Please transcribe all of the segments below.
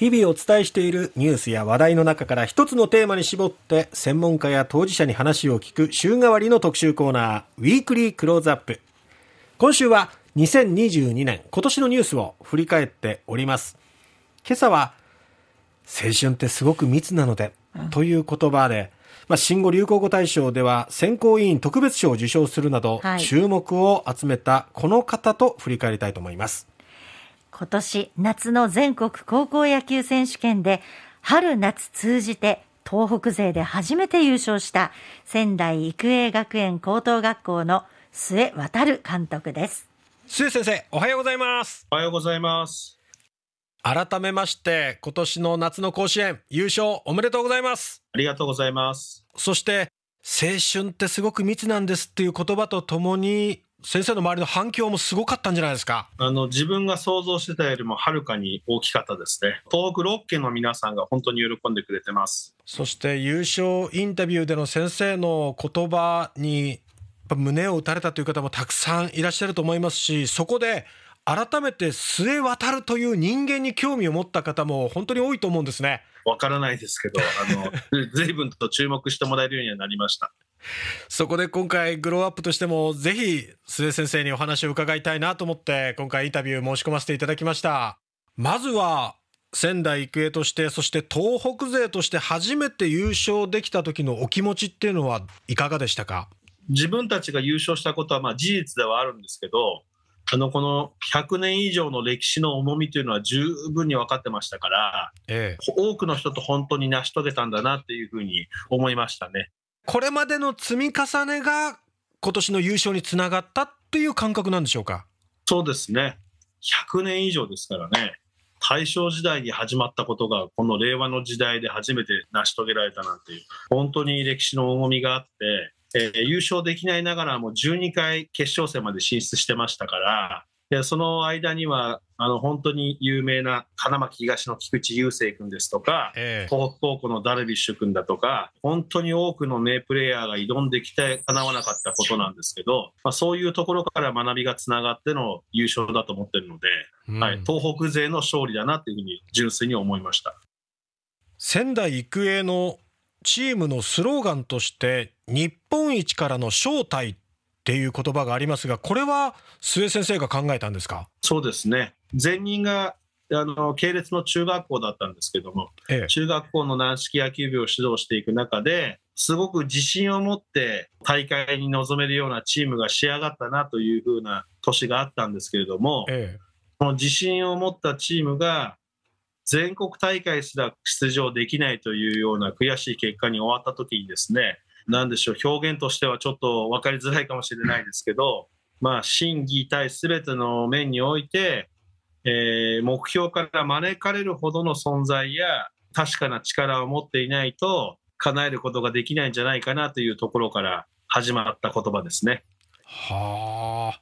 日々お伝えしているニュースや話題の中から一つのテーマに絞って専門家や当事者に話を聞く週替わりの特集コーナーウィークリークローズアップ。今週は2022年今年のニュースを振り返っております。今朝は青春ってすごく密なので、という言葉でまあ、新語・流行語大賞では選考委員特別賞を受賞するなど、注目を集めたこの方と振り返りたいと思います。今年夏の全国高校野球選手権で春夏通じて東北勢で初めて優勝した仙台育英学園高等学校の末渡監督です。末先生、おはようございます。おはようございます。改めまして今年の夏の甲子園優勝おめでとうございますありがとうございますそして青春ってすごく密なんですっていう言葉とともに先生の周りの反響もすごかったんじゃないですか？あの自分が想像してたよりもはるかに大きかったですね東北6県の皆さんが本当に喜んでくれてますそして優勝インタビューでの先生の言葉に胸を打たれたという方もたくさんいらっしゃると思いますしそこで改めて末渡という人間に興味を持った方も本当に多いと思うんですね。わからないですけど、あの随分 と注目してもらえるようにはなりました。そこで今回グローアップとしてもぜひ末先生にお話を伺いたいなと思って今回インタビュー申し込ませていただきました。まずは仙台育英としてそして東北勢として初めて優勝できた時のお気持ちっていうのはいかがでしたか？自分たちが優勝したことはまあ事実ではあるんですけどあのこの100年以上の歴史の重みというのは十分に分かってましたから、ええ、多くの人と本当に成し遂げたんだなっていうふうに思いましたね。これまでの積み重ねが今年の優勝につながったっていう感覚なんでしょうか？そうですね。100年以上ですからね。大正時代に始まったことがこの令和の時代で初めて成し遂げられたなんていう本当に歴史の重みがあってえー、優勝できないながらも12回決勝戦まで進出してましたから、その間にはあの本当に有名な花巻東の菊池雄星君ですとか、えー、東北高校のダルビッシュ君だとか本当に多くの名プレーヤーが挑んできてかなわなかったことなんですけど、まあ、そういうところから学びがつながっての優勝だと思ってるので、うん、はい、東北勢の勝利だなというふうに純粋に思いました。仙台育英のチームのスローガンとして日本一からの招待っていう言葉がありますがこれは末先生が考えたんですか？そうですね前任があの系列の中学校だったんですけども、ええ、中学校の軟式野球部を指導していく中ですごく自信を持って大会に臨めるようなチームが仕上がったなというふうな年があったんですけれども、ええ、その自信を持ったチームが全国大会すら出場できないというような悔しい結果に終わった時にですね何でしょう表現としてはちょっと分かりづらいかもしれないですけど、まあ、審議対全ての面において、えー、目標から招かれるほどの存在や確かな力を持っていないと叶えることができないんじゃないかなというところから始まった言葉ですね。はあ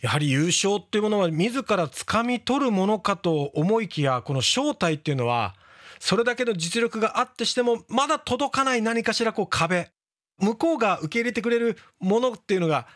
やはり優勝っていうものは自ら掴み取るものかと思いきやこの正体っていうのはそれだけの実力があってしてもまだ届かない何かしらこう壁向こうが受け入れてくれるものっていうのが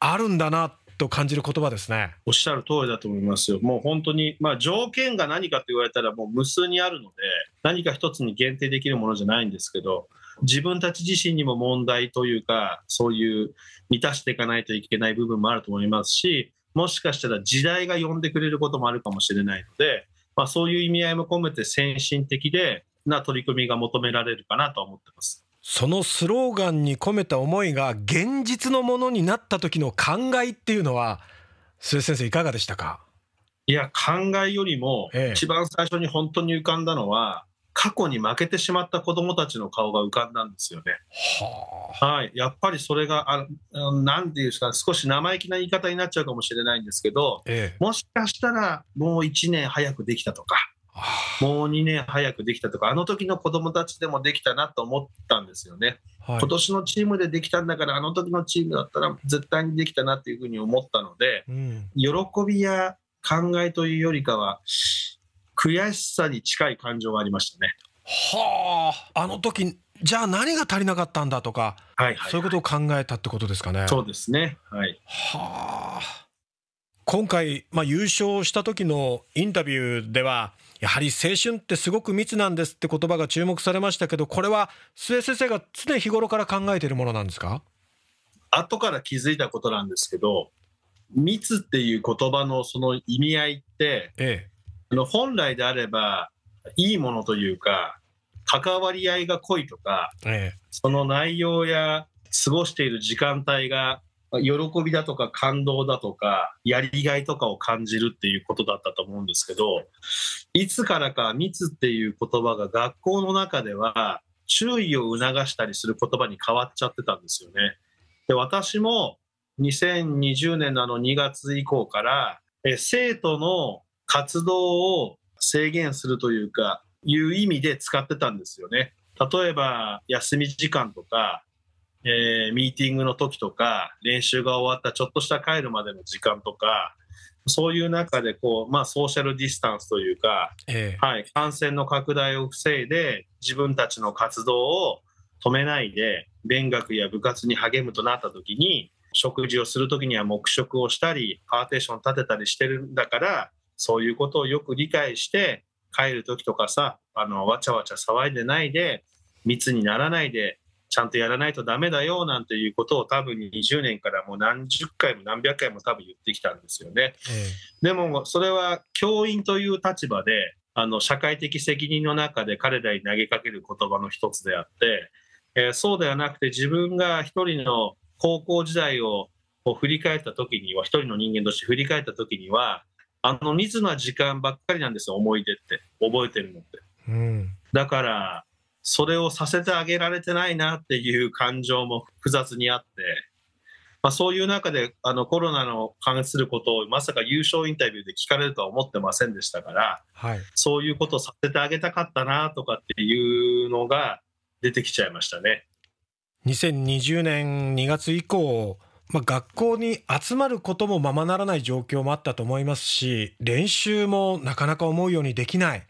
あるんだなと感じる言葉ですねおっしゃる通りだと思いますよ、もう本当に、まあ、条件が何かと言われたら、もう無数にあるので、何か一つに限定できるものじゃないんですけど、自分たち自身にも問題というか、そういう満たしていかないといけない部分もあると思いますし、もしかしたら時代が呼んでくれることもあるかもしれないので、まあ、そういう意味合いも込めて先進的でな取り組みが求められるかなと思ってます。そのスローガンに込めた思いが現実のものになった時の考えっていうのは、鈴先生いかがでしたか？いや、考えよりも、一番最初に本当に浮かんだのは、過去に負けてしまった子どもたちの顔が浮かんだんですよね。ははい、やっぱりそれがあなんていうんですか少し生意気な言い方になっちゃうかもしれないんですけど、ええ、もしかしたらもう1年早くできたとか。もう2年早くできたとか、あの時の子供たちでもできたなと思ったんですよね。はい、今年のチームでできたんだから、あの時のチームだったら絶対にできたなっていうふうに思ったので、うん、喜びや考えというよりかは、悔しさに近い感情がありましたね。はあ、あの時じゃあ何が足りなかったんだとか、はいはいはい、そういうことを考えたってことですかね。そうですね。はい。はあ。今回、まあ、優勝した時のインタビューではやはり青春ってすごく密なんですって言葉が注目されましたけどこれは末先生が常日頃から考えているものなんですか？後から気づいたことなんですけど密っていう言葉のその意味合いって、ええ、あの本来であればいいものというか関わり合いが濃いとか、ええ、その内容や過ごしている時間帯が喜びだとか感動だとかやりがいとかを感じるっていうことだったと思うんですけどいつからか密っていう言葉が学校の中では注意を促したりする言葉に変わっちゃってたんですよね。で私も2020年のあの2月以降からえ生徒の活動を制限するというかいう意味で使ってたんですよね。例えば休み時間とかえー、ミーティングの時とか、練習が終わったちょっとした帰るまでの時間とか、そういう中でこう、まあ、ソーシャルディスタンスというか、えー、はい、感染の拡大を防いで、自分たちの活動を止めないで、勉学や部活に励むとなった時に、食事をする時には黙食をしたり、パーテーション立てたりしてるんだから、そういうことをよく理解して、帰る時とかさ、あの、わちゃわちゃ騒いでないで、密にならないで、ちゃんとやらないとダメだよなんていうことを多分20年からもう何十回も何百回も多分言ってきたんですよね。でもそれは教員という立場であの社会的責任の中で彼らに投げかける言葉の一つであって、えー、そうではなくて自分が一人の高校時代を振り返った時には一人の人間として振り返った時にはあの密な時間ばっかりなんですよ思い出って覚えてるのって。うん、だからそれをさせてあげられてないなっていう感情も複雑にあって、まあ、そういう中であのコロナの関することをまさか優勝インタビューで聞かれるとは思ってませんでしたから、はい、そういうことをさせてあげたかったなとかっていうのが出てきちゃいましたね。2020年2月以降まあ、学校に集まることもままならない状況もあったと思いますし練習もなかなか思うようにできない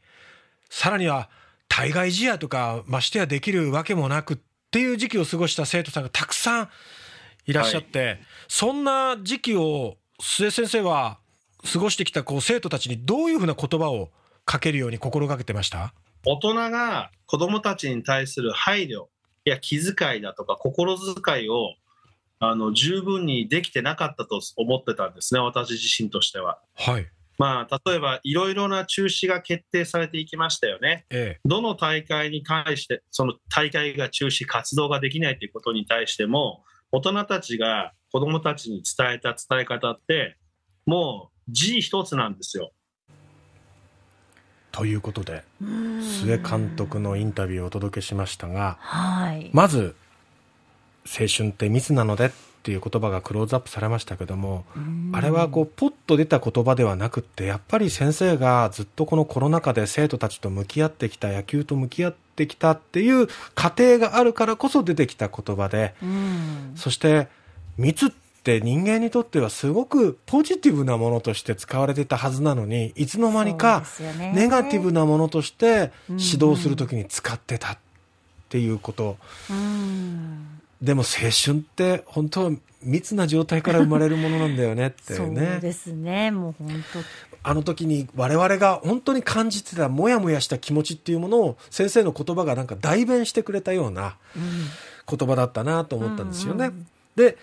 さらには対外試合とかましてやできるわけもなくっていう時期を過ごした生徒さんがたくさんいらっしゃって、はい、そんな時期を末先生は過ごしてきたこう生徒たちにどういうふうな言葉をかけるように心がけてました？大人が子どもたちに対する配慮や気遣いだとか心遣いをあの十分にできてなかったと思ってたんですね、私自身としては。はい、まあ、例えばいろいろな中止が決定されていきましたよね。ええ、どの大会に関して、その大会が中止、活動ができないということに対しても、大人たちが子どもたちに伝えた伝え方って、もう字一つなんですよ。ということで、須江監督のインタビューをお届けしましたが、はい、まず、青春って密なのでっていう言葉がクローズアップされましたけども、あれはこうポッと出た言葉ではなくってやっぱり先生がずっとこのコロナ禍で生徒たちと向き合ってきた野球と向き合ってきたっていう過程があるからこそ出てきた言葉で、そして密って人間にとってはすごくポジティブなものとして使われていたはずなのにいつの間にかネガティブなものとして指導するときに使ってたっていうこと。でも青春って本当は密な状態から生まれるものなんだよねってね。そうですね、もう本当。あの時に我々が本当に感じてたもやもやした気持ちっていうものを先生の言葉がなんか代弁してくれたような言葉だったなと思ったんですよね。うんうん、で、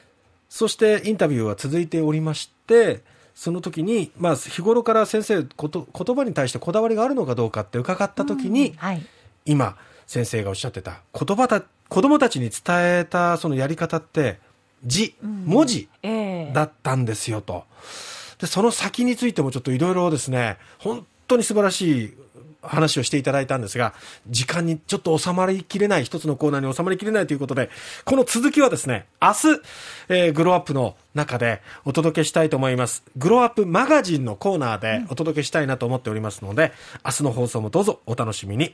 そしてインタビューは続いておりまして、その時に、まあ、日頃から先生こと言葉に対してこだわりがあるのかどうかって伺った時に、うんはい、今先生がおっしゃってた言葉だ子供たちに伝えたそのやり方って字、文字だったんですよと。で、その先についてもちょっといろいろですね、本当に素晴らしい話をしていただいたんですが、時間にちょっと収まりきれない、一つのコーナーに収まりきれないということで、この続きはですね、明日、えー、グローアップの中でお届けしたいと思います。グローアップマガジンのコーナーでお届けしたいなと思っておりますので、明日の放送もどうぞお楽しみに。